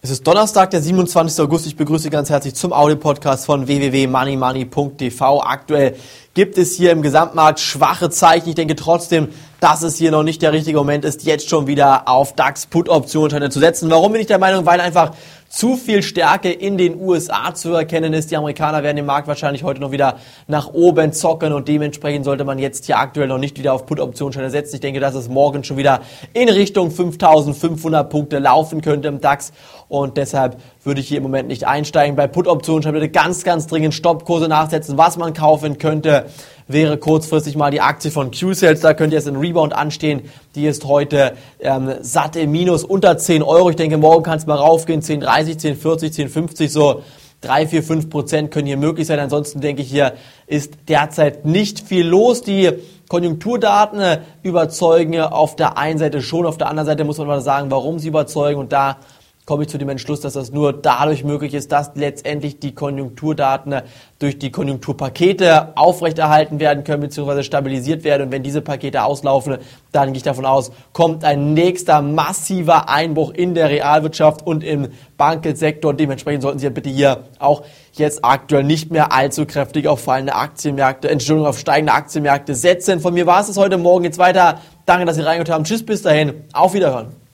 Es ist Donnerstag, der 27. August. Ich begrüße Sie ganz herzlich zum Audio-Podcast von www.moneymoney.tv. Aktuell gibt es hier im Gesamtmarkt schwache Zeichen. Ich denke trotzdem, dass es hier noch nicht der richtige Moment ist, jetzt schon wieder auf DAX-Put-Optionen zu setzen. Warum bin ich der Meinung? Weil einfach zu viel Stärke in den USA zu erkennen ist. Die Amerikaner werden den Markt wahrscheinlich heute noch wieder nach oben zocken und dementsprechend sollte man jetzt hier aktuell noch nicht wieder auf Put-Optionsscheine setzen. Ich denke, dass es morgen schon wieder in Richtung 5500 Punkte laufen könnte im DAX und deshalb würde ich hier im Moment nicht einsteigen. Bei Put-Optionsscheinen bitte ganz, ganz dringend Stoppkurse nachsetzen. Was man kaufen könnte, wäre kurzfristig mal die Aktie von Q-Sales. Da könnte jetzt ein Rebound anstehen. Die ist heute ähm, satt im Minus unter 10 Euro. Ich denke, morgen kann es mal raufgehen. 10,30, 10,40, 10,50 so. 3, 4, 5 Prozent können hier möglich sein. Ansonsten denke ich, hier ist derzeit nicht viel los. Die Konjunkturdaten äh, überzeugen auf der einen Seite schon, auf der anderen Seite muss man mal sagen, warum sie überzeugen. Und da komme ich zu dem Entschluss, dass das nur dadurch möglich ist, dass letztendlich die Konjunkturdaten durch die Konjunkturpakete aufrechterhalten werden können bzw. stabilisiert werden. Und wenn diese Pakete auslaufen, dann gehe ich davon aus, kommt ein nächster massiver Einbruch in der Realwirtschaft und im Bankensektor. Dementsprechend sollten Sie ja bitte hier auch jetzt aktuell nicht mehr allzu kräftig auf fallende Aktienmärkte, Entschuldigung, auf steigende Aktienmärkte setzen. Von mir war es das heute Morgen. Jetzt weiter. Danke, dass Sie reingehört haben. Tschüss, bis dahin. Auf Wiederhören.